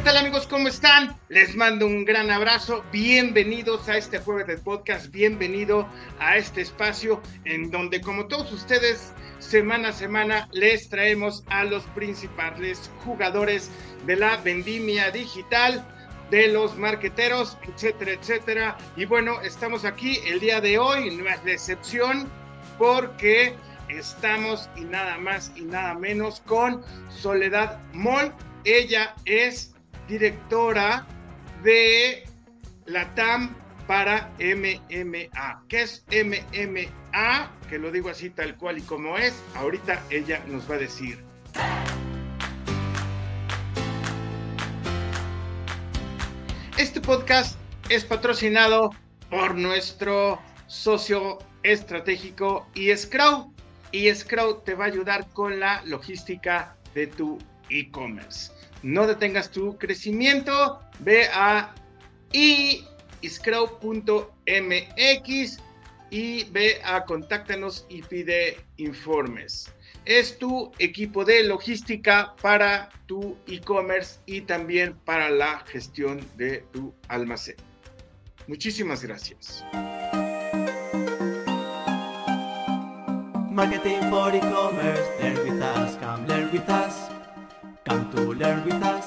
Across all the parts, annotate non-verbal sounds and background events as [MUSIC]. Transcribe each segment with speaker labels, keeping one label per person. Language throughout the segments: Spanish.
Speaker 1: ¿qué tal amigos? ¿Cómo están? Les mando un gran abrazo. Bienvenidos a este jueves del podcast. Bienvenido a este espacio en donde, como todos ustedes, semana a semana les traemos a los principales jugadores de la vendimia digital de los marqueteros, etcétera, etcétera. Y bueno, estamos aquí el día de hoy, no es de excepción, porque estamos y nada más y nada menos con Soledad Moll. Ella es directora de la TAM para MMA. ¿Qué es MMA? Que lo digo así tal cual y como es. Ahorita ella nos va a decir. Este podcast es patrocinado por nuestro socio estratégico eScrow. eScrow te va a ayudar con la logística de tu e-commerce. No detengas tu crecimiento, ve a eScrow.mx y ve a contáctanos y pide informes es tu equipo de logística para tu e-commerce y también para la gestión de tu almacén. Muchísimas gracias. Marketing for e-commerce, learn with us, learn with us, come to learn with us.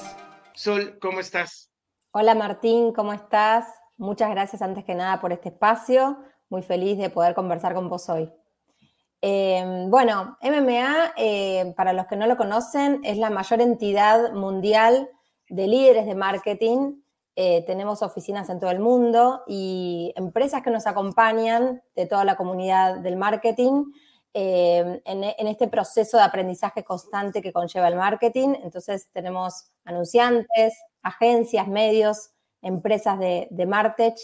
Speaker 1: Sol, ¿cómo estás?
Speaker 2: Hola Martín, ¿cómo estás? Muchas gracias antes que nada por este espacio. Muy feliz de poder conversar con vos hoy. Em, bueno, MMA, eh, para los que no lo conocen, es la mayor entidad mundial de líderes de marketing. Eh, tenemos oficinas en todo el mundo y empresas que nos acompañan de toda la comunidad del marketing em, en, este proceso de aprendizaje constante que conlleva el marketing. Entonces tenemos anunciantes, agencias, medios, empresas de, Martech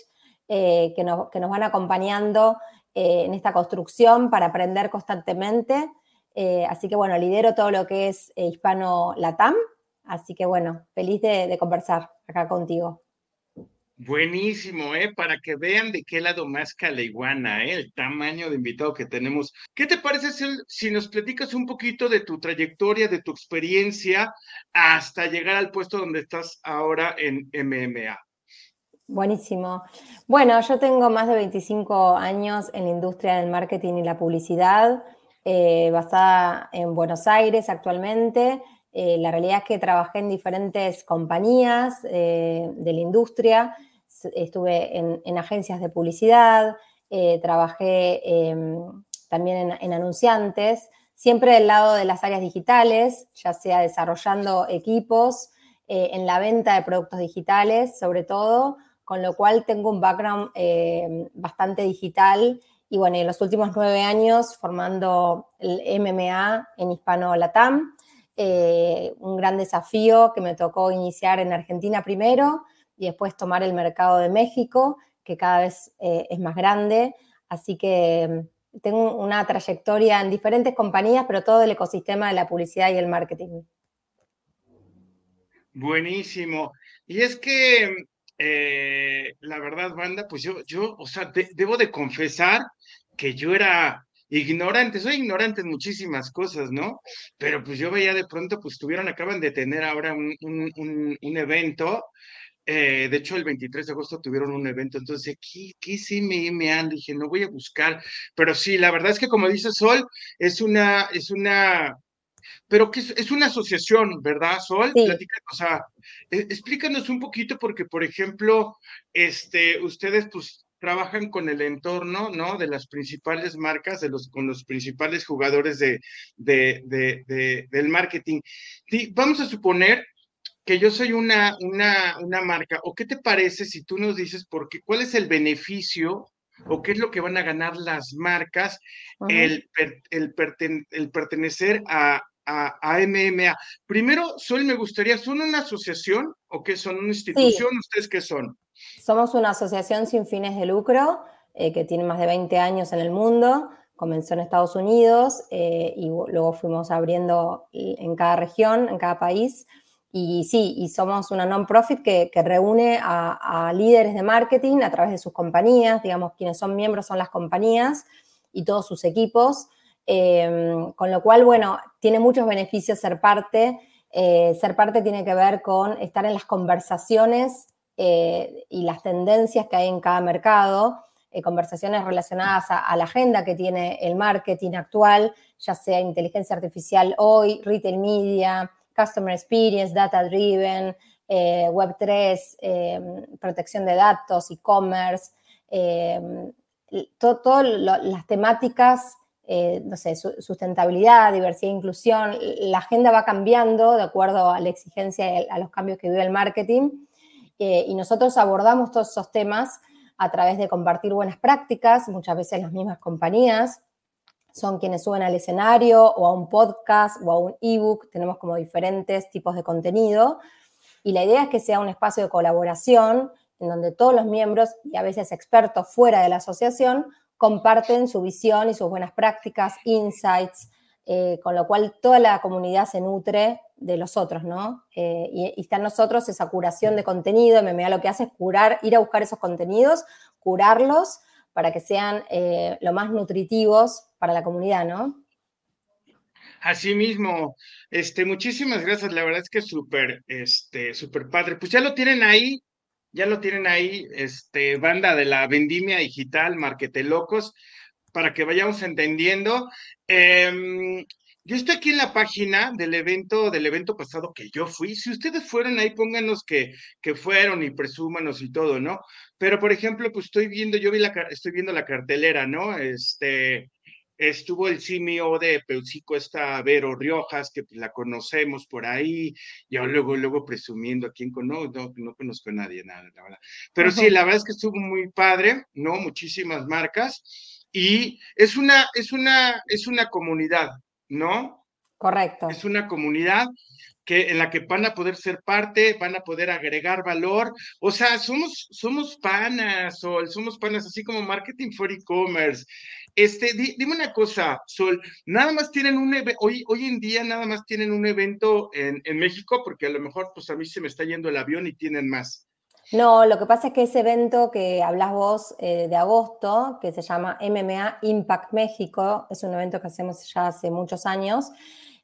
Speaker 2: eh, que, que nos van acompañando eh, en esta construcción para aprender constantemente. Eh, así que bueno, lidero todo lo que es hispano latam. Así que bueno, feliz de, conversar acá contigo.
Speaker 1: Buenísimo, ¿eh? Para que vean de qué lado más caleiguana, ¿eh? El tamaño de invitado que tenemos. ¿Qué te parece si, nos platicas un poquito de tu trayectoria, de tu experiencia hasta llegar al puesto donde estás ahora en MMA?
Speaker 2: Buenísimo. Bueno, yo tengo más de 25 años en la industria del marketing y la publicidad, eh, basada en Buenos Aires actualmente. Eh, la realidad es que trabajé en diferentes compañías de la industria, estuve en, agencias de publicidad, trabajé em, también en anunciantes, siempre del lado de las áreas digitales, ya sea desarrollando equipos, en la venta de productos digitales sobre todo, con lo cual tengo un background eh, bastante digital. Y bueno, en los últimos nueve años formando el MMA en Hispano Latam, eh, un gran desafío que me tocó iniciar en Argentina primero y después tomar el mercado de México, que cada vez eh, es más grande, así que mm, tengo una trayectoria en diferentes compañías, pero todo el ecosistema de la publicidad y el marketing.
Speaker 1: Buenísimo. Y es que eh, la verdad, banda, pues yo, yo, o sea, debo de confesar que yo era ignorante, soy ignorante en muchísimas cosas, ¿no? Pero pues yo veía de pronto, pues tuvieron, acaban de tener ahora un, un, evento, eh, de hecho el 23 de agosto tuvieron un evento, entonces, ¿qué, qué sí me, me han? Dije, no voy a buscar, pero sí, la verdad es que como dice Sol, es una, es una, pero que es, una asociación, ¿verdad, Sol? Sí. o sea, e, explícanos un poquito porque, por ejemplo, este, ustedes pues trabajan con el entorno, ¿no? De las principales marcas, de los, con los principales jugadores de, de, de, del marketing. vamos a suponer que yo soy una, una, una marca, ¿o qué te parece si tú nos dices por qué, cuál es el beneficio o qué es lo que van a ganar las marcas el, el, el, pertenecer a, a, MMA. Primero, Sol, me gustaría, ¿son una asociación o qué son? ¿Una institución? ¿Ustedes qué son?
Speaker 2: Somos una asociación sin fines de lucro eh, que tiene más de 20 años en el mundo. Comenzó en Estados Unidos eh, y luego fuimos abriendo en cada región, en cada país. Y sí, y somos una non-profit que, reúne a, líderes de marketing a través de sus compañías, digamos, quienes son miembros son las compañías y todos sus equipos, Em, con lo cual, bueno, tiene muchos beneficios ser parte Eh, ser parte tiene que ver con estar en las conversaciones eh, y las tendencias que hay en cada mercado, eh, conversaciones relacionadas a, la agenda que tiene el marketing actual, ya sea inteligencia artificial hoy, retail media, customer experience, data driven, Web3, protección de datos, e-commerce, todas las temáticas eh, no sé, sustentabilidad, diversidad e inclusión, la agenda va cambiando de acuerdo a la exigencia y a los cambios que vive el marketing. Eh, y nosotros abordamos todos esos temas a través de compartir buenas prácticas, muchas veces las mismas compañías son quienes suben al escenario o a un podcast o a un ebook, tenemos como diferentes tipos de contenido. Y la idea es que sea un espacio de colaboración en donde todos los miembros y a veces expertos fuera de la asociación comparten su visión y sus buenas prácticas, insights, eh, con lo cual toda la comunidad se nutre de los otros, ¿no? Eh, y, está en nosotros esa curación de contenido, MMA lo que hace es curar, ir a buscar esos contenidos, curarlos para que sean eh, lo más nutritivos para la comunidad, ¿no?
Speaker 1: Así mismo, este, muchísimas gracias, la verdad es que súper, este, súper padre. Pues ya lo tienen ahí, ya lo tienen ahí, este, banda de la vendimia digital, Marquetelocos, para que vayamos entendiendo. Em, yo estoy aquí en la página del evento, del evento pasado que yo fui. Si ustedes fueron ahí, pónganos que, que fueron y presúmanos y todo, ¿no? Pero, por ejemplo, pues estoy viendo, yo vi la, estoy viendo la cartelera, ¿no? Este, estuvo el CMO de Peucico, esta Vero Riojas, que pues, la conocemos por ahí, yo luego, luego presumiendo a quién conozco, no, no conozco a nadie, nada, la verdad. Pero sí, la verdad es que estuvo muy padre, ¿no? Muchísimas marcas, y es una, es una, es una comunidad, ¿no?
Speaker 2: Correcto.
Speaker 1: Es una comunidad que, en la que van a poder ser parte, van a poder agregar valor. O sea, somos, somos panas, o somos panas, así como marketing for e-commerce. Este, dime una cosa, Sol, nada más tienen un hoy, hoy en día nada más tienen un evento en, en México, porque a lo mejor pues a mí se me está yendo el avión y tienen más.
Speaker 2: No, lo que pasa es que ese evento que hablas vos eh, de agosto, que se llama MMA Impact México, es un evento que hacemos ya hace muchos años.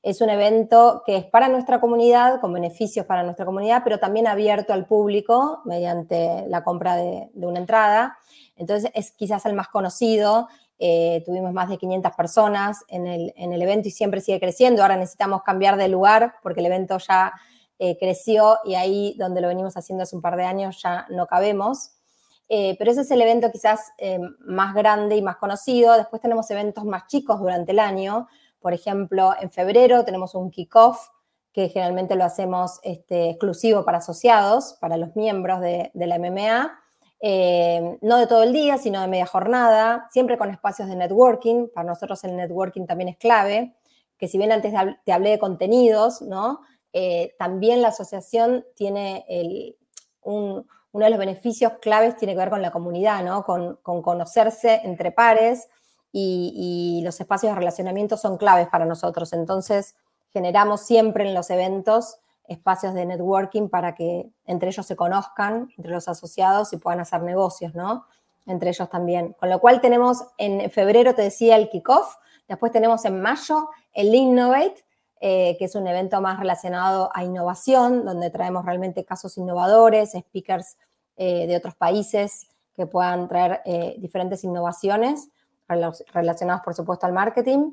Speaker 2: Es un evento que es para nuestra comunidad, con beneficios para nuestra comunidad, pero también abierto al público mediante la compra de, una entrada. Entonces es quizás el más conocido eh, tuvimos más de 500 personas en el, en el, evento y siempre sigue creciendo. Ahora necesitamos cambiar de lugar porque el evento ya eh, creció y ahí donde lo venimos haciendo hace un par de años ya no cabemos. Eh, pero ese es el evento quizás más grande y más conocido. Después tenemos eventos más chicos durante el año. Por ejemplo, en febrero tenemos un kickoff que generalmente lo hacemos este, exclusivo para asociados, para los miembros de, de la MMA. Eh, no de todo el día, sino de media jornada, siempre con espacios de networking. Para nosotros el networking también es clave, que si bien antes te hablé de contenidos, ¿no? Eh, también la asociación tiene uno de los beneficios claves tiene que ver con la comunidad, ¿no? Con, conocerse entre pares y, y los espacios de relacionamiento son claves para nosotros. Entonces, generamos siempre en los eventos espacios de networking para que entre ellos se conozcan, entre los asociados y puedan hacer negocios, ¿no? Entre ellos también. Con lo cual tenemos en febrero, te decía, el kickoff, después tenemos en mayo el Innovate, eh, que es un evento más relacionado a innovación, donde traemos realmente casos innovadores, speakers eh, de otros países que puedan traer eh, diferentes innovaciones relacionadas, por supuesto, al marketing.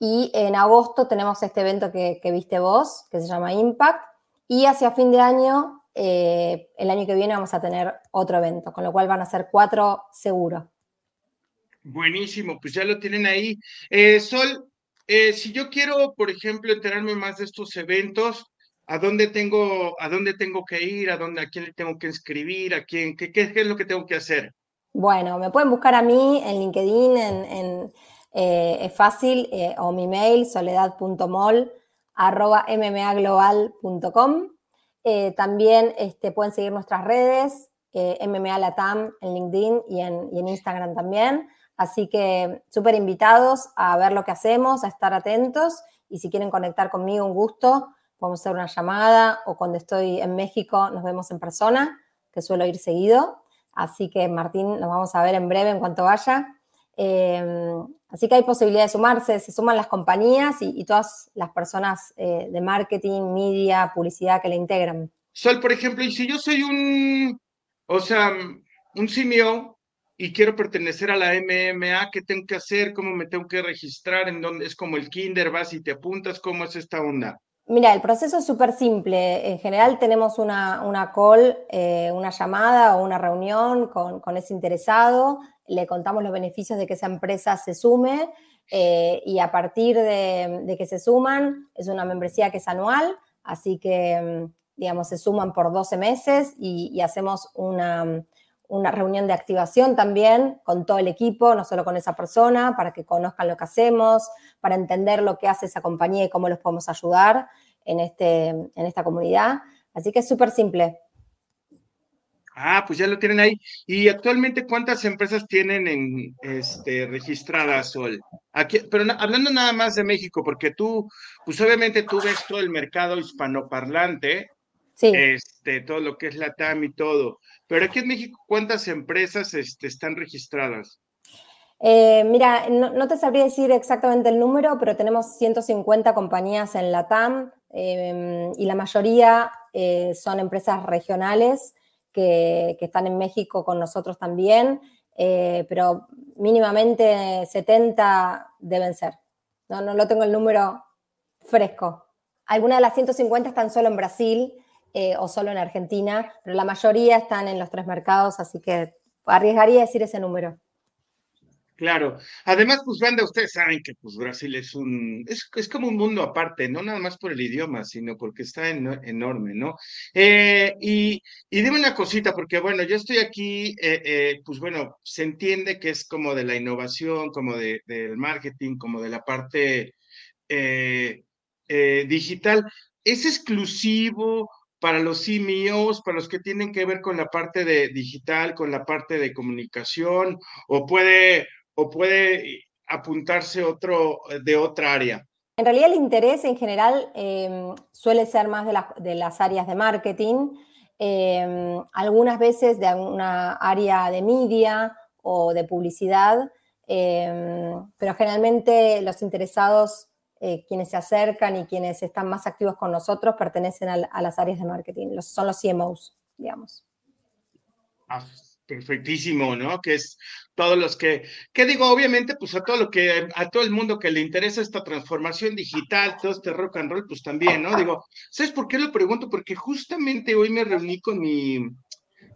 Speaker 2: Y en agosto tenemos este evento que, viste vos, que se llama Impact. Y hacia fin de año, el año que viene, vamos a tener otro evento, con lo cual van a ser cuatro seguros.
Speaker 1: Buenísimo, pues ya lo tienen ahí. Sol, eh, si yo quiero, por ejemplo, enterarme más de estos eventos, ¿a dónde tengo, a dónde tengo que ir? ¿A dónde, a quién le tengo que inscribir? ¿A quién? ¿Qué, es lo que tengo que hacer?
Speaker 2: Bueno, me pueden buscar a mí en LinkedIn, en eh, es fácil, eh, o mi mail, soledad.mol, arroba mmaglobal.com. Eh, también este, pueden seguir nuestras redes, MMA Latam en LinkedIn en, y en Instagram también. Así que súper invitados a ver lo que hacemos, a estar atentos y si quieren conectar conmigo, un gusto, podemos hacer una llamada o cuando estoy en México nos vemos en persona, que suelo ir seguido. Así que Martín, nos vamos a ver en breve en cuanto vaya. Em, Así que hay posibilidad de sumarse, se suman las compañías y, todas las personas eh, de marketing, media, publicidad que le integran.
Speaker 1: Sol, por ejemplo, y si yo soy un, o sea, un simio y quiero pertenecer a la MMA, ¿qué tengo que hacer? ¿Cómo me tengo que registrar? ¿En dónde es como el kinder? ¿Vas y te apuntas? ¿Cómo es esta onda?
Speaker 2: Mira, el proceso es súper simple. En general tenemos una, una call, eh, una llamada o una reunión con, con, ese interesado, le contamos los beneficios de que esa empresa se sume eh, y a partir de, de, que se suman, es una membresía que es anual, así que, mm, digamos, se suman por 12 meses y, y hacemos una, una reunión de activación también con todo el equipo, no solo con esa persona, para que conozcan lo que hacemos, para entender lo que hace esa compañía y cómo los podemos ayudar en, este, en esta comunidad. Así que es súper simple.
Speaker 1: Ah, pues ya lo tienen ahí. ¿Y actualmente cuántas empresas tienen en este registradas, Sol? Aquí, pero hablando nada más de México, porque tú, pues obviamente tú ves todo el mercado hispanoparlante, sí. este, todo lo que es la TAM y todo. Pero aquí en México, ¿cuántas empresas este, están registradas?
Speaker 2: Eh, mira, no, te sabría decir exactamente el número, pero tenemos 150 compañías en la TAM em, y la mayoría eh, son empresas regionales que, están en México con nosotros también, eh, pero mínimamente 70 deben ser. No, no lo tengo el número fresco. Algunas de las 150 están solo en Brasil o solo en Argentina, pero la mayoría están en los tres mercados, así que arriesgaría decir ese número.
Speaker 1: Claro. Además, pues, banda, ustedes saben que pues Brasil es un, es, es, como un mundo aparte, no nada más por el idioma, sino porque está enorme, ¿no? Eh, y, y dime una cosita, porque bueno, yo estoy aquí, eh, eh, pues bueno, se entiende que es como de la innovación, como de, del marketing, como de la parte digital. ¿Es exclusivo para los CMOs, para los que tienen que ver con la parte de digital, con la parte de comunicación, o puede o puede apuntarse otro de otra área?
Speaker 2: En realidad el interés en general em, suele ser más de, las áreas de marketing, em, algunas veces de una área de media o de publicidad, em, pero generalmente los interesados, eh, quienes se acercan y quienes están más activos con nosotros, pertenecen a, las áreas de marketing, son los CMOs, digamos.
Speaker 1: Ah, perfectísimo, ¿no? Que es todos los que, ¿qué digo? Obviamente, pues a todo lo que, a todo el mundo que le interesa esta transformación digital, todo este rock and roll, pues también, ¿no? Digo, ¿sabes por qué lo pregunto? Porque justamente hoy me reuní con mi,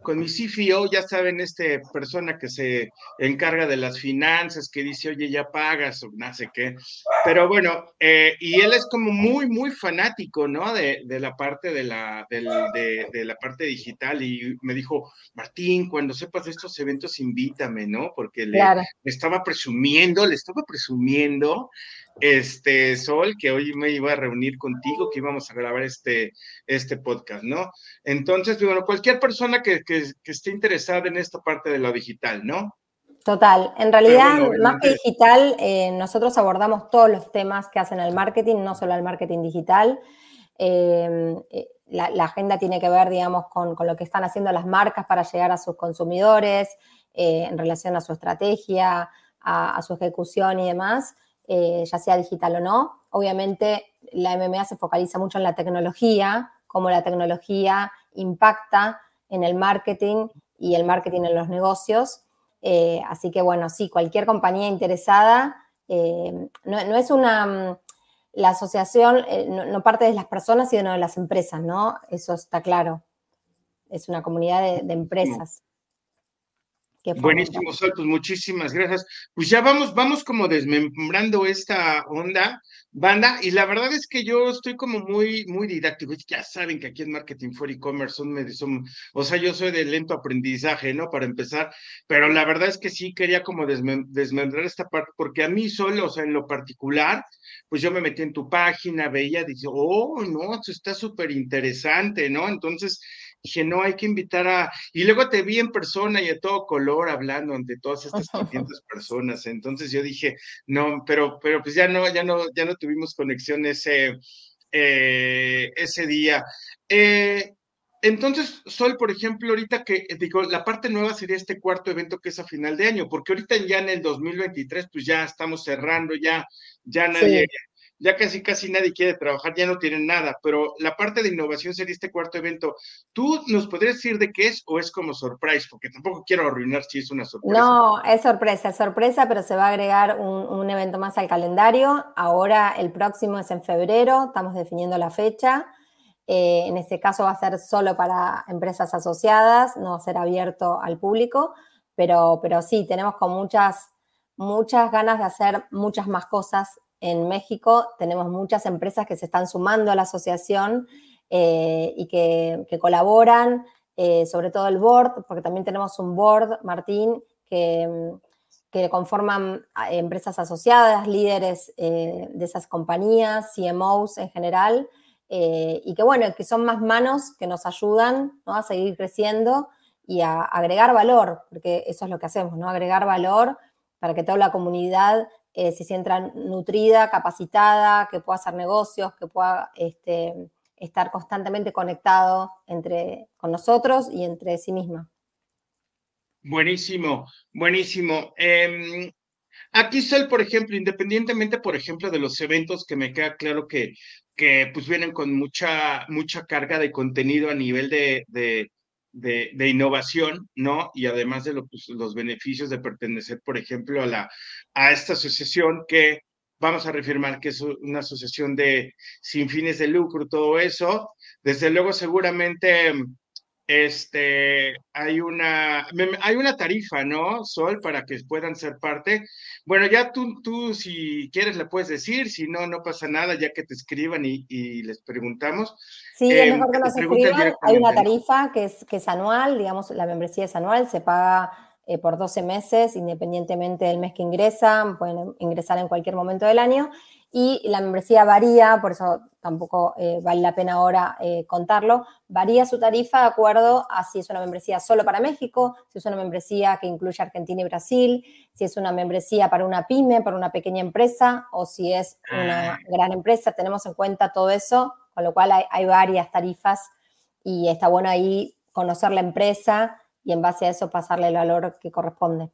Speaker 1: con mi CFO, ya saben, este persona que se encarga de las finanzas, que dice, oye, ya pagas o no sé qué. Pero bueno, eh, y él es como muy, muy fanático, ¿no? De, de la parte de la, de, de, la parte digital y me dijo, Martín, cuando sepas de estos eventos, invítame, ¿no? Porque le, le estaba presumiendo, le estaba presumiendo este, Sol, que hoy me iba a reunir contigo, que íbamos a grabar este, este podcast, ¿no? Entonces, bueno, cualquier persona que, esté interesada en esta parte de lo digital, ¿no?
Speaker 2: Total, en realidad, más que digital, eh, nosotros abordamos todos los temas que hacen el marketing, no solo el marketing digital. Em, eh, la, agenda tiene que ver, digamos, con, lo que están haciendo las marcas para llegar a sus consumidores, eh, en relación a su estrategia, a su ejecución y demás. Eh, ya sea digital o no. Obviamente la MMA se focaliza mucho en la tecnología, cómo la tecnología impacta en el marketing y el marketing en los negocios. Eh, así que bueno, sí, cualquier compañía interesada, eh, no, es una, la asociación no, parte de las personas, sino de las empresas, ¿no? Eso está claro. Es una comunidad de empresas.
Speaker 1: Buenísimo, Sol, pues muchísimas gracias. Pues ya vamos, vamos como desmembrando esta onda, banda, y la verdad es que yo estoy como muy, muy didáctico. Ya saben que aquí en Marketing for E-Commerce son, son, o sea, yo soy de lento aprendizaje, ¿no? Para empezar, pero la verdad es que sí quería como desmembrar esta parte, porque a mí solo, o sea, en lo particular, pues yo me metí en tu página, veía, dice, oh, no, esto está súper interesante, ¿no? Entonces, dije, no, hay que invitar a... Y luego te vi en persona y a todo color hablando ante todas estas [LAUGHS] 500 personas. Entonces yo dije, no, pero, pero pues ya no, ya no, ya no tuvimos conexión ese, eh, ese día. Eh, entonces, Sol, por ejemplo, ahorita que digo, la parte nueva sería este cuarto evento que es a final de año, porque ahorita ya en el 2023, pues ya estamos cerrando, ya, ya nadie, ya casi casi nadie quiere trabajar, ya no tienen nada, pero la parte de innovación sería este cuarto evento. ¿Tú nos podrías decir de qué es o es como surprise? Porque tampoco quiero arruinar si es una sorpresa.
Speaker 2: No, es sorpresa, es sorpresa, pero se va a agregar un, un evento más al calendario. Ahora el próximo es en febrero, estamos definiendo la fecha. Eh, en este caso va a ser solo para empresas asociadas, no va a ser abierto al público, pero, pero sí, tenemos con muchas, muchas ganas de hacer muchas más cosas en México. Tenemos muchas empresas que se están sumando a la asociación eh, y que, colaboran, eh, sobre todo el board, porque también tenemos un board, Martín, que, que conforman empresas asociadas, líderes de esas compañías, CMOs en general, eh, y que bueno, que son más manos que nos ayudan a seguir creciendo y a agregar valor, porque eso es lo que hacemos, ¿no? Agregar valor para que toda la comunidad eh, se sienta nutrida, capacitada, que pueda hacer negocios, que pueda este, estar constantemente conectado entre, con nosotros y entre sí misma.
Speaker 1: Buenísimo, buenísimo. Em, aquí Sol, por ejemplo, independientemente, por ejemplo, de los eventos, que me queda claro que que pues vienen con mucha, mucha carga de contenido a nivel de, de, de, innovación, ¿no? Y además de pues, los beneficios de pertenecer, por ejemplo, a, la, a esta asociación que vamos a reafirmar que es una asociación de sin fines de lucro, todo eso. Desde luego, seguramente este, hay una, hay una tarifa, ¿no, Sol, para que puedan ser parte? Bueno, ya tú, tú si quieres le puedes decir, si no, no pasa nada, ya que te escriban y, les preguntamos.
Speaker 2: Sí, es em, mejor que nos escriban. Hay una tarifa que es, que es anual, digamos, la membresía es anual, se paga eh, por 12 meses, independientemente del mes que ingresan, pueden ingresar en cualquier momento del año y la membresía varía, por eso tampoco eh, vale la pena ahora eh, contarlo, varía su tarifa de acuerdo a si es una membresía solo para México, si es una membresía que incluye Argentina y Brasil, si es una membresía para una pyme, para una pequeña empresa o si es una ah. gran empresa. Tenemos en cuenta todo eso, con lo cual hay, hay varias tarifas y está bueno ahí conocer la empresa y en base a eso pasarle el valor que corresponde.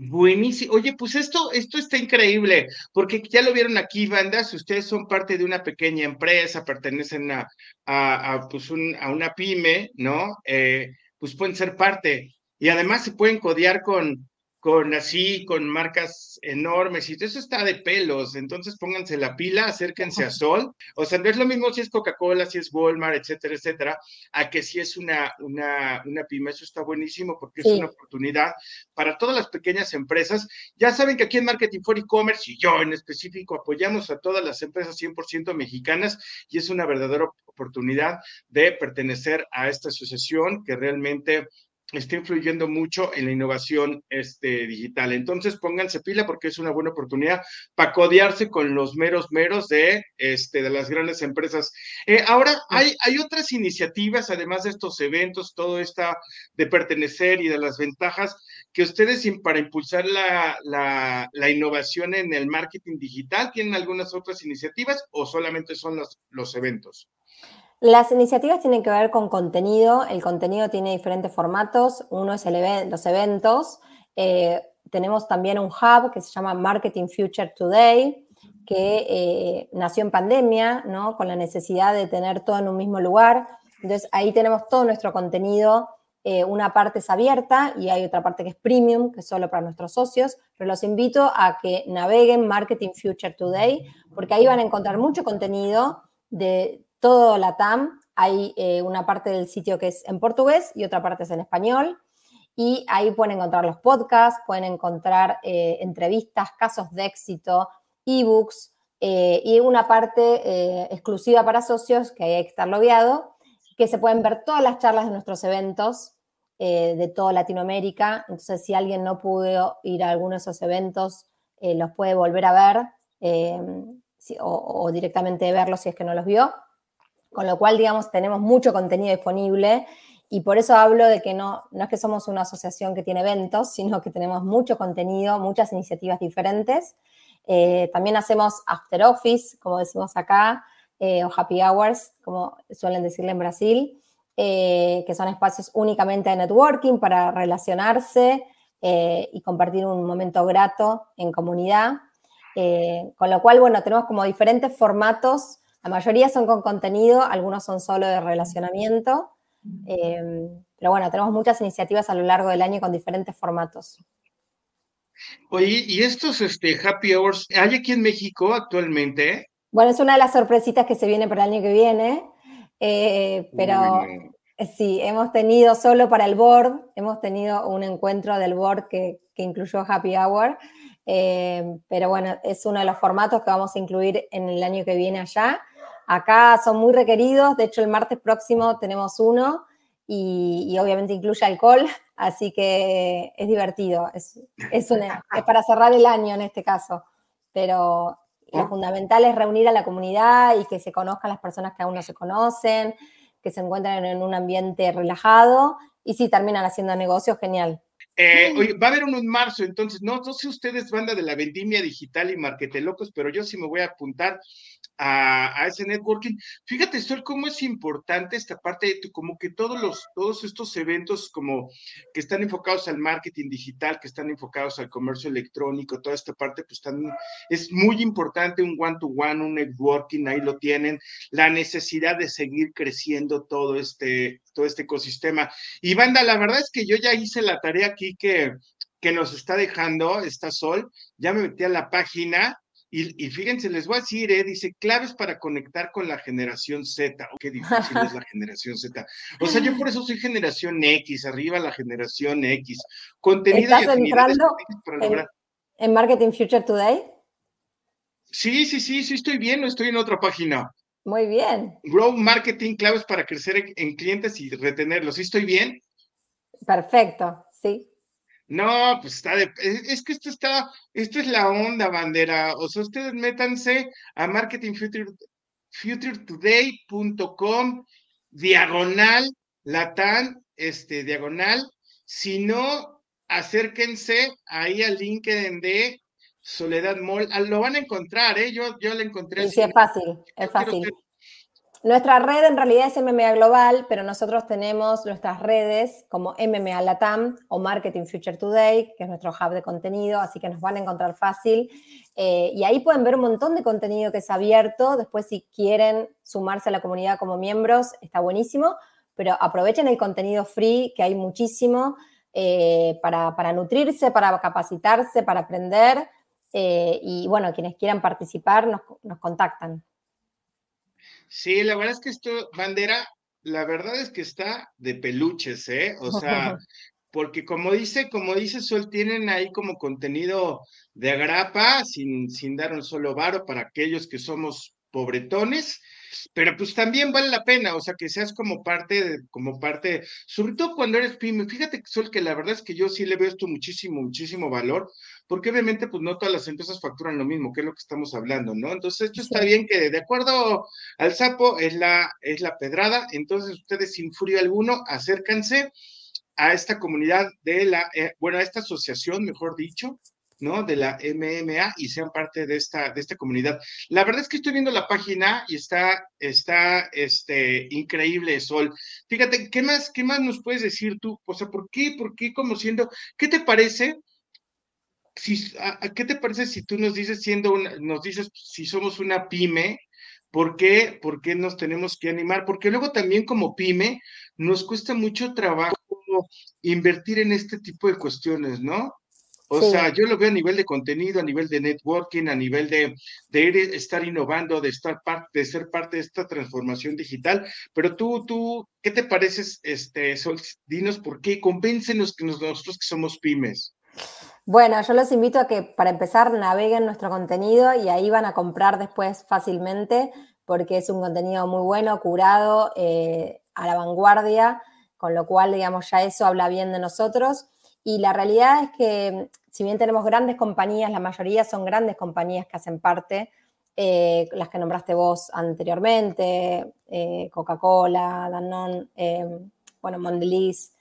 Speaker 1: Buenísimo. Oye, pues esto, esto está increíble, porque ya lo vieron aquí, bandas, ustedes son parte de una pequeña empresa, pertenecen a, a, pues a una pyme, ¿no? Eh, pues pueden ser parte. Y además se pueden codear con, con así, con marcas enormes, y eso está de pelos, entonces pónganse la pila, acérquense a Sol, o sea, no es lo mismo si es Coca-Cola, si es Walmart, etcétera, etcétera, a que si es una, una, una pyme, eso está buenísimo porque es una oportunidad para todas las pequeñas empresas. Ya saben que aquí en Marketing for E-Commerce y yo en específico apoyamos a todas las empresas 100% mexicanas y es una verdadera oportunidad de pertenecer a esta asociación que realmente está influyendo mucho en la innovación este, digital. Entonces, pónganse pila porque es una buena oportunidad para codearse con los meros meros de, este, de las grandes empresas. Eh, ahora, hay, hay otras iniciativas, además de estos eventos, todo esta de pertenecer y de las ventajas que ustedes para impulsar la, la, la innovación en el marketing digital, ¿tienen algunas otras iniciativas o solamente son los, los eventos?
Speaker 2: Las iniciativas tienen que ver con contenido. El contenido tiene diferentes formatos. Uno es los eventos. Eh, tenemos también un hub que se llama Marketing Future Today, que eh, nació en pandemia, ¿no? Con la necesidad de tener todo en un mismo lugar. Entonces, ahí tenemos todo nuestro contenido. Eh, una parte es abierta y hay otra parte que es premium, que es solo para nuestros socios, pero los invito a que naveguen Marketing Future Today, porque ahí van a encontrar mucho contenido de todo la TAM. Hay eh, una parte del sitio que es en portugués y otra parte es en español. Y ahí pueden encontrar los podcasts, pueden encontrar eh, entrevistas, casos de éxito, ebooks eh, y una parte exclusiva para socios, que hay que estar logueado, que se pueden ver todas las charlas de nuestros eventos de toda Latinoamérica. Entonces, si alguien no pudo ir a alguno de esos eventos, los puede volver a ver o directamente verlos si es que no los vio con lo cual, digamos, tenemos mucho contenido disponible y por eso hablo de que no, no es que somos una asociación que tiene eventos, sino que tenemos mucho contenido, muchas iniciativas diferentes. Eh, también hacemos after office, como decimos acá, eh, o happy hours, como suelen decirle en Brasil, eh, que son espacios únicamente de networking para relacionarse y compartir un momento grato en comunidad. con lo cual, bueno, tenemos como diferentes formatos. La mayoría son con contenido, algunos son solo de relacionamiento. pero bueno, tenemos muchas iniciativas a lo largo del año con diferentes formatos.
Speaker 1: Oye, ¿y estos este, happy hours hay aquí en México actualmente?
Speaker 2: Bueno, es una de las sorpresitas que se viene para el año que viene, eh, pero sí, hemos tenido solo para el board, hemos tenido un encuentro del board que, incluyó happy hour, eh, pero bueno, es uno de los formatos que vamos a incluir en el año que viene allá. Acá son muy requeridos, de hecho el martes próximo tenemos uno y, obviamente incluye alcohol, [LAUGHS] así que es divertido, es, es, para cerrar el año en este caso, pero lo ah. fundamental es reunir a la comunidad y que se conozcan las personas que aún no se conocen, que se encuentren en un ambiente relajado. Y si terminan haciendo negocios, genial.
Speaker 1: Eh, oye, va a haber uno en marzo, entonces, no, no sé ustedes, banda de la vendimia digital y marketelocos, pero yo sí me voy a apuntar a, ese networking. Fíjate, Sol, cómo es importante esta parte, de, como que todos los, todos estos eventos como que están enfocados al marketing digital, que están enfocados al comercio electrónico, toda esta parte, pues también es muy importante un one-to-one, un networking, ahí lo tienen, la necesidad de seguir creciendo todo este, todo este ecosistema. Y banda, la verdad es que yo ya hice la tarea aquí que, que nos está dejando esta Sol, ya me metí a la página y, fíjense, les voy a decir, eh, dice claves para conectar con la generación Z. Oh, qué difícil es la generación Z. O sea, yo por eso soy generación X, arriba la generación X. Contenido
Speaker 2: ¿Estás entrando en, Marketing Future Today?
Speaker 1: Sí, sí, sí, sí, estoy bien, no estoy en otra página.
Speaker 2: Muy bien.
Speaker 1: Grow Marketing, claves para crecer en clientes y retenerlos. ¿Sí estoy bien?
Speaker 2: Perfecto, sí.
Speaker 1: No, pues está de, es, que esto está, esto es la onda, bandera. O sea, ustedes métanse a marketingfuturetoday.com, diagonal, latán, este, diagonal. Si no, acérquense ahí al LinkedIn de Soledad Mall. Ah, lo van a encontrar, ¿eh? Yo, yo lo encontré.
Speaker 2: Sí, es fácil, es fácil. Nuestra red en realidad es MMA Global, pero nosotros tenemos nuestras redes como MMA Latam o Marketing Future Today, que es nuestro hub de contenido, así que nos van a encontrar fácil. Eh, y ahí pueden ver un montón de contenido que es abierto. Después, si quieren sumarse a la comunidad como miembros, está buenísimo, pero aprovechen el contenido free, que hay muchísimo, eh, para, nutrirse, para capacitarse, para aprender. Eh, y bueno, quienes quieran participar nos contactan.
Speaker 1: Sí, la verdad es que esto, bandera, la verdad es que está de peluches, ¿eh? O sea, [LAUGHS] porque como dice, como dice Sol, tienen ahí como contenido de agrapa, sin, sin dar un solo varo para aquellos que somos pobretones, pero pues también vale la pena, o sea, que seas como parte, de, como parte, sobre todo cuando eres pyme. Fíjate, Sol, que la verdad es que yo sí le veo esto muchísimo, muchísimo valor, porque obviamente pues no todas las empresas facturan lo mismo, que es lo que estamos hablando, ¿no? Entonces, esto está bien que de acuerdo al sapo es la, es la pedrada, entonces ustedes sin furia alguno, acércanse a esta comunidad de la, eh, bueno, a esta asociación, mejor dicho, ¿no? De la MMA y sean parte de esta, de esta comunidad. La verdad es que estoy viendo la página y está, está, este, increíble, Sol. Fíjate, ¿qué más, qué más nos puedes decir tú? O sea, ¿por qué, por qué como siendo, qué te parece? Si, ¿Qué te parece si tú nos dices siendo una, nos dices si somos una pyme, ¿Por qué? ¿Por qué nos tenemos que animar? Porque luego también como pyme nos cuesta mucho trabajo invertir en este tipo de cuestiones, ¿no? O sea, yo lo veo a nivel de contenido, a nivel de networking, a nivel de, de estar innovando, de estar parte, de ser parte de esta transformación digital. Pero tú, tú, ¿qué te pareces, este, Sol? Dinos por qué, convéncenos que nosotros que somos pymes.
Speaker 2: Bueno, yo los invito a que para empezar naveguen nuestro contenido y ahí van a comprar después fácilmente porque es un contenido muy bueno, curado, eh, a la vanguardia, con lo cual, digamos, ya eso habla bien de nosotros. Y la realidad es que, si bien tenemos grandes compañías, la mayoría son grandes compañías que hacen parte, eh, las que nombraste vos anteriormente, eh, Coca-Cola, Danone, eh, bueno, Mondelez,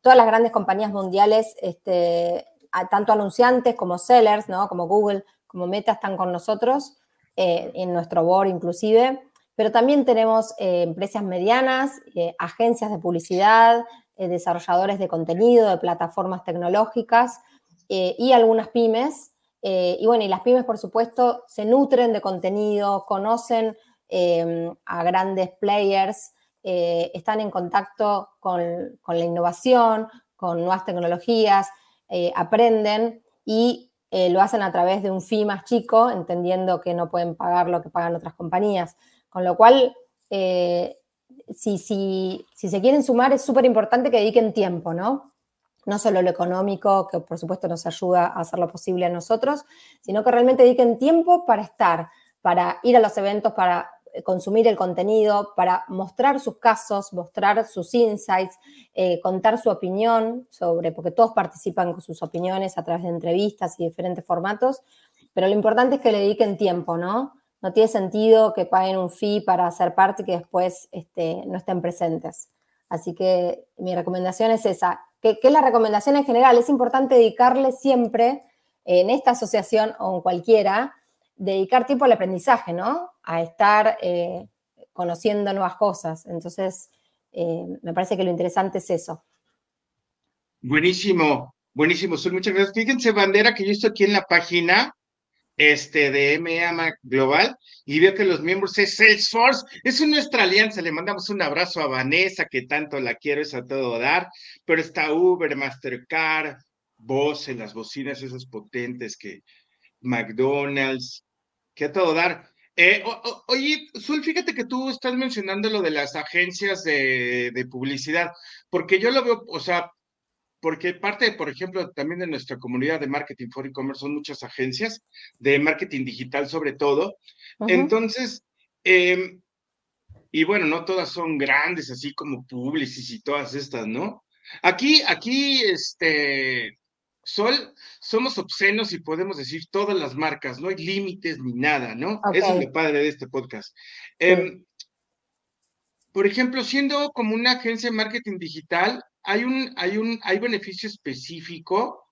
Speaker 2: todas las grandes compañías mundiales, este, tanto anunciantes como sellers, ¿no? como Google, como Meta, están con nosotros, en nuestro board inclusive, pero también tenemos empresas medianas, agencias de publicidad, eh, desarrolladores de contenido, de plataformas tecnológicas y algunas pymes. y bueno, y las pymes, por supuesto, se nutren de contenido, conocen a grandes players, están en contacto con, con, la innovación, con nuevas tecnologías, aprenden y lo hacen a través de un fee más chico, entendiendo que no pueden pagar lo que pagan otras compañías. Con lo cual, eh, si, se quieren sumar, es súper importante que dediquen tiempo, ¿no? No solo lo económico, que por supuesto nos ayuda a hacer lo posible a nosotros, sino que realmente dediquen tiempo para estar, para ir a los eventos, para consumir el contenido, para mostrar sus casos, mostrar sus insights, eh, contar su opinión sobre, porque todos participan con sus opiniones a través de entrevistas y diferentes formatos, pero lo importante es que le dediquen tiempo, ¿no? No tiene sentido que paguen un fee para ser parte y que después este, no estén presentes. Así que mi recomendación es esa. ¿Qué, es la recomendación en general? Es importante dedicarle siempre, en esta asociación o en cualquiera, dedicar tiempo al aprendizaje, ¿no? A estar eh, conociendo nuevas cosas. Entonces, eh, me parece que lo interesante es eso.
Speaker 1: Buenísimo, buenísimo. Muchas gracias. Fíjense, bandera, que yo estoy aquí en la página este, de MA Global y veo que los miembros es Salesforce, es nuestra alianza, le mandamos un abrazo a Vanessa, que tanto la quiero, es a todo dar, pero está Uber, Mastercard, Bose, las bocinas esas potentes que McDonald's, que a todo dar. Eh, oye, Sul, fíjate que tú estás mencionando lo de las agencias de, de publicidad, porque yo lo veo, o sea, porque parte, por ejemplo, también de nuestra comunidad de marketing for e-commerce son muchas agencias de marketing digital sobre todo. Entonces, em, y bueno, no todas son grandes, así como Publicis y todas estas, ¿no? Aquí, aquí, este, Sol, somos obscenos y podemos decir todas las marcas, no hay límites ni nada, ¿no? Eso es lo padre de este podcast. Em, por ejemplo, siendo como una agencia de marketing digital, hay un, hay un, hay beneficio específico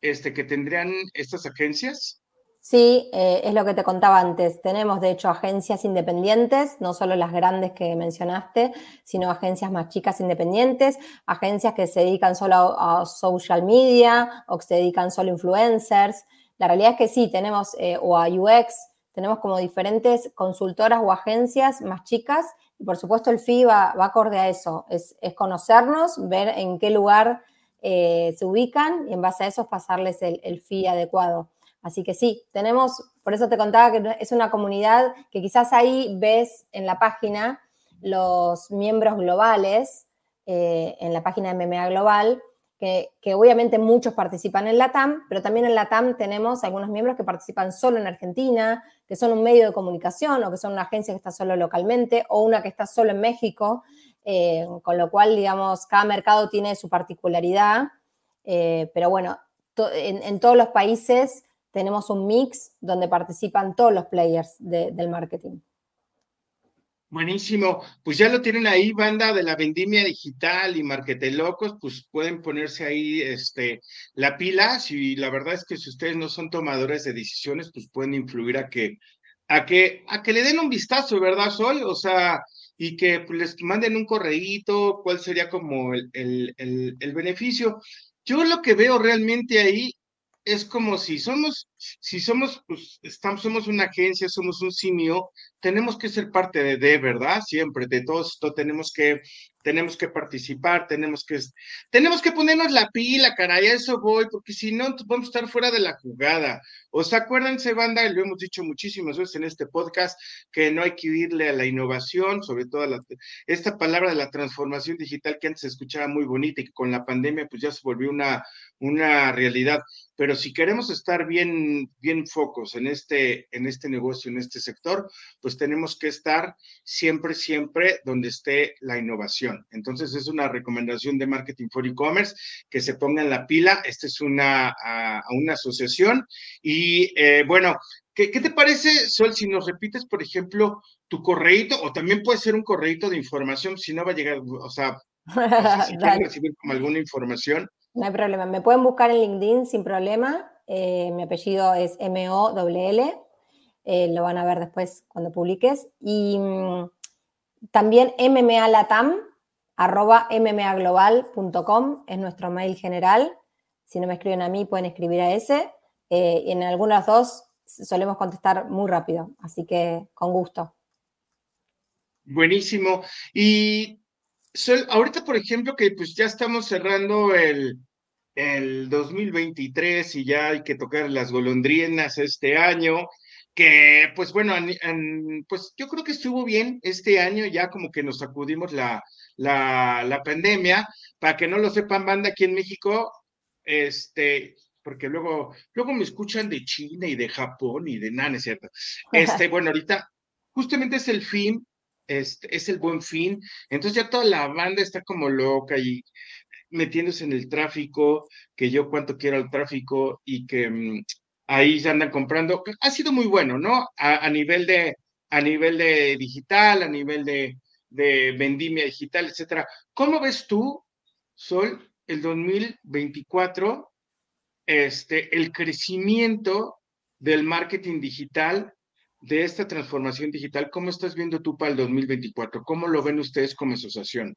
Speaker 1: este, que tendrían estas agencias.
Speaker 2: Sí, eh, es lo que te contaba antes. Tenemos, de hecho, agencias independientes, no solo las grandes que mencionaste, sino agencias más chicas independientes, agencias que se dedican solo a, social media o que se dedican solo a influencers. La realidad es que sí, tenemos, eh, o a UX, tenemos como diferentes consultoras o agencias más chicas y por supuesto el fee va, acorde a eso, es, conocernos, ver en qué lugar eh, se ubican y en base a eso pasarles el, el fee adecuado. Así que sí, tenemos, por eso te contaba que es una comunidad que quizás ahí ves en la página los miembros globales, eh, en la página de MMA Global, que, obviamente muchos participan en la TAM, pero también en la TAM tenemos algunos miembros que participan solo en Argentina, que son un medio de comunicación o que son una agencia que está solo localmente o una que está solo en México, eh, con lo cual, digamos, cada mercado tiene su particularidad, eh, pero bueno, en, todos los países tenemos un mix donde participan todos los players del marketing.
Speaker 1: Buenísimo. Pues ya lo tienen ahí, banda de la vendimia digital y marketelocos, pues pueden ponerse ahí este, la pila. Si la verdad es que si ustedes no son tomadores de decisiones, pues pueden influir a que, a que, a que le den un vistazo, ¿verdad, Sol? O sea, y que pues, les manden un correíto, cuál sería como el, el, el beneficio. Yo lo que veo realmente ahí es como si somos, si somos, pues, estamos, somos una agencia, somos un simio, tenemos que ser parte de, de ¿verdad? Siempre, de todo esto tenemos que tenemos que participar, tenemos que, tenemos que ponernos la pila, caray, a eso voy, porque si no, vamos a estar fuera de la jugada. O sea, acuérdense, banda, lo hemos dicho muchísimas veces en este podcast, que no hay que irle a la innovación, sobre todo a la, esta palabra de la transformación digital que antes se escuchaba muy bonita y que con la pandemia pues ya se volvió una, una realidad. Pero si queremos estar bien, bien focos en este, en este negocio, en este sector, pues tenemos que estar siempre, siempre donde esté la innovación. Entonces es una recomendación de Marketing for E-Commerce que se ponga en la pila. Esta es una, una asociación. Y eh, bueno, ¿qué, te parece, Sol, si nos repites, por ejemplo, tu correíto o también puede ser un correíto de información si no va a llegar, o sea, [LAUGHS] si recibir como alguna información.
Speaker 2: No hay problema. Me pueden buscar en LinkedIn sin problema. Eh, mi apellido es M-O-L-L. eh, lo van a ver después cuando publiques. Y mm, también mmalatam, arroba mmaglobal.com es nuestro mail general. Si no me escriben a mí, pueden escribir a ese. Eh, y en algunos dos solemos contestar muy rápido, así que con gusto.
Speaker 1: Buenísimo. Y ahorita, por ejemplo, que pues ya estamos cerrando el, el 2023 y ya hay que tocar las golondrinas este año, que pues bueno, pues yo creo que estuvo bien este año, ya como que nos sacudimos la, la, la pandemia, para que no lo sepan, banda aquí en México, este, porque luego, luego me escuchan de China y de Japón y de nada, es cierto? Este, [LAUGHS] bueno, ahorita justamente es el fin este, es el buen fin. Entonces ya toda la banda está como loca y metiéndose en el tráfico, que yo cuánto quiero el tráfico y que mm, ahí se andan comprando. Ha sido muy bueno, ¿no? A, nivel de a nivel de digital, a nivel de, de vendimia digital, etcétera. ¿Cómo ves tú, Sol, el 2024, este, el crecimiento del marketing digital de esta transformación digital, ¿cómo estás viendo tú para el 2024? ¿Cómo lo ven ustedes como asociación?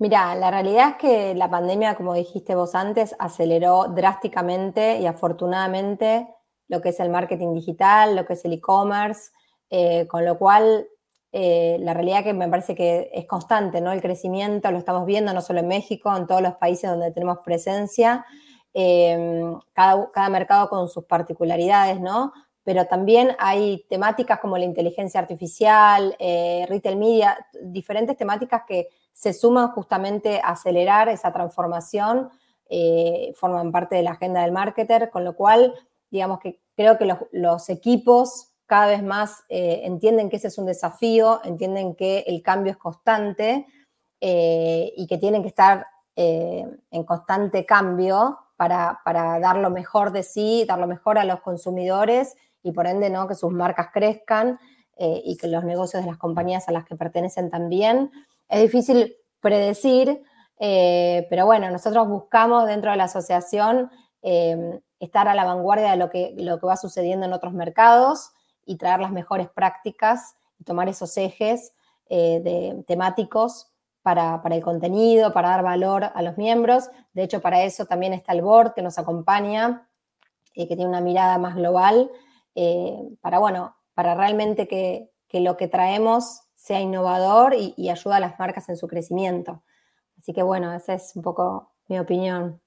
Speaker 2: Mira, la realidad es que la pandemia, como dijiste vos antes, aceleró drásticamente y afortunadamente lo que es el marketing digital, lo que es el e-commerce, eh, con lo cual eh, la realidad que me parece que es constante, ¿no? El crecimiento lo estamos viendo no solo en México, en todos los países donde tenemos presencia, cada, cada mercado con sus particularidades, ¿no? pero también hay temáticas como la inteligencia artificial, eh, retail media, diferentes temáticas que se suman justamente a acelerar esa transformación, eh, forman parte de la agenda del marketer, con lo cual, digamos que creo que los, equipos cada vez más eh, entienden que ese es un desafío, entienden que el cambio es constante y que tienen que estar en constante cambio para, para dar lo mejor de sí, dar lo mejor a los consumidores y por ende ¿no? que sus marcas crezcan eh, y que los negocios de las compañías a las que pertenecen también. Es difícil predecir, eh, pero bueno, nosotros buscamos dentro de la asociación eh, estar a la vanguardia de lo que, lo que va sucediendo en otros mercados y traer las mejores prácticas y tomar esos ejes de, temáticos para, para, el contenido, para dar valor a los miembros. De hecho, para eso también está el board que nos acompaña, y que tiene una mirada más global eh, para, bueno, para realmente que, lo que traemos sea innovador y, ayuda a las marcas en su crecimiento. Así que bueno, esa es un poco mi opinión.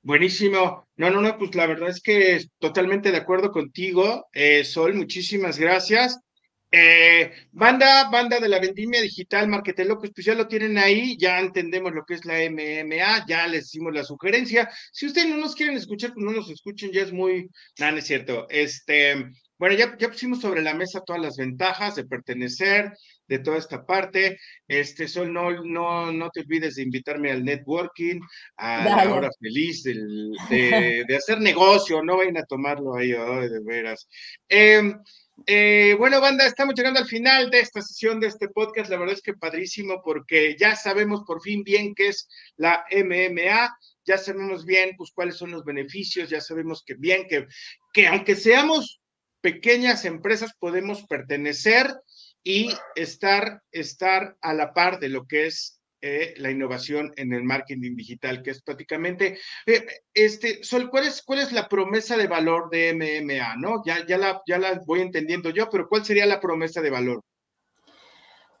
Speaker 1: Buenísimo. No, no, no, pues la verdad es que totalmente de acuerdo contigo, eh, Sol, muchísimas gracias. Eh, banda, banda de la vendimia digital, Marketelocos, pues ya lo tienen ahí, ya entendemos lo que es la MMA, ya les hicimos la sugerencia. Si ustedes no nos quieren escuchar, pues no nos escuchen, ya es muy, nada, no es cierto. Este, bueno, ya, ya pusimos sobre la mesa todas las ventajas de pertenecer, de toda esta parte. Este, Sol, no, no, no te olvides de invitarme al networking, a la hora feliz [LAUGHS] de, de, hacer negocio, no vayan a tomarlo ahí, de veras. Eh, eh, bueno, banda, estamos llegando al final de esta sesión de este podcast. La verdad es que padrísimo porque ya sabemos por fin bien qué es la MMA, ya sabemos bien pues cuáles son los beneficios, ya sabemos que bien que, que aunque seamos pequeñas empresas podemos pertenecer y estar, estar a la par de lo que es eh, la innovación en el marketing digital, que es prácticamente, eh, este, Sol, ¿cuál es, ¿cuál es la promesa de valor de MMA? ¿no? Ya, ya, la, ya la voy entendiendo yo, pero ¿cuál sería la promesa de valor?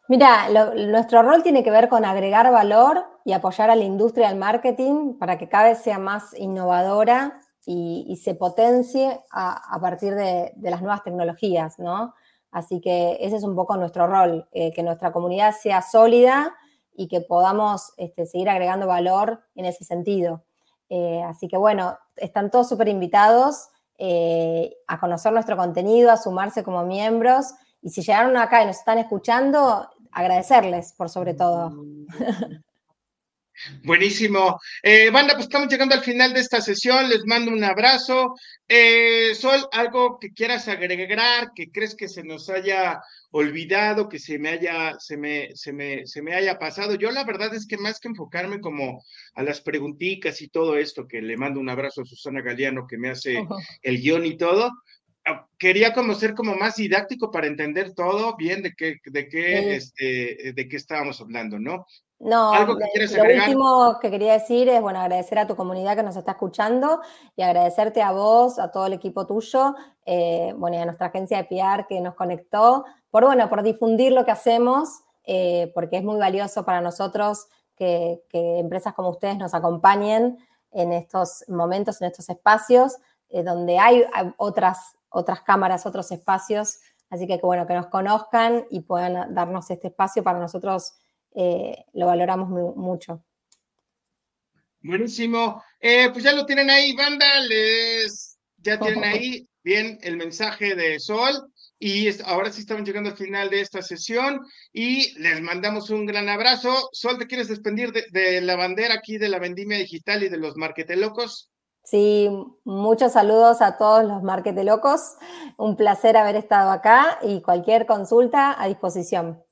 Speaker 2: Mira, nuestro rol tiene que ver con agregar valor y apoyar a la industria del marketing para que cada vez sea más innovadora y, se potencie a, partir de, las nuevas tecnologías, ¿no? Así que ese es un poco nuestro rol, eh, que nuestra comunidad sea sólida y que podamos este, seguir agregando valor en ese sentido. Eh, así que bueno, están todos súper invitados eh, a conocer nuestro contenido, a sumarse como miembros y si llegaron acá y nos están escuchando, agradecerles por sobre todo. [LAUGHS]
Speaker 1: Buenísimo. Eh, banda, pues estamos llegando al final de esta sesión. Les mando un abrazo. Eh, Sol, algo que quieras agregar, que crees que se nos haya olvidado, que se me haya, se me, se me, se me haya pasado. Yo la verdad es que más que enfocarme como a las preguntitas y todo esto, que le mando un abrazo a Susana Galeano que me hace el guion y todo, ah, quería como ser como más didáctico para entender todo bien de qué, de qué, este, de qué estábamos hablando, ¿no?
Speaker 2: No, ¿Algo que lo último que quería decir es, bueno, agradecer a tu comunidad que nos está escuchando y agradecerte a vos, a todo el equipo tuyo, eh, bueno, y a nuestra agencia de PR que nos conectó, por, bueno, por difundir lo que hacemos, eh, porque es muy valioso para nosotros que, empresas como ustedes nos acompañen en estos momentos, en estos espacios, eh, donde hay, otras, otras cámaras, otros espacios, así que, bueno, que nos conozcan y puedan darnos este espacio para nosotros eh, lo valoramos mucho.
Speaker 1: Buenísimo. Eh, pues ya lo tienen ahí, banda, les ya tienen ahí [LAUGHS] bien el mensaje de Sol. Y ahora sí estamos llegando al final de esta sesión y les mandamos un gran abrazo. Sol, ¿te quieres despedir de, la bandera aquí de la vendimia digital y de los marketelocos?
Speaker 2: Sí, muchos saludos a todos los marketelocos. Un placer haber estado acá y cualquier consulta a disposición.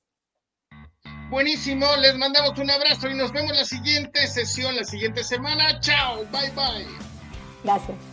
Speaker 1: Buenísimo, les mandamos un abrazo y nos vemos la siguiente sesión, la siguiente semana. Chao, bye bye.
Speaker 2: Gracias.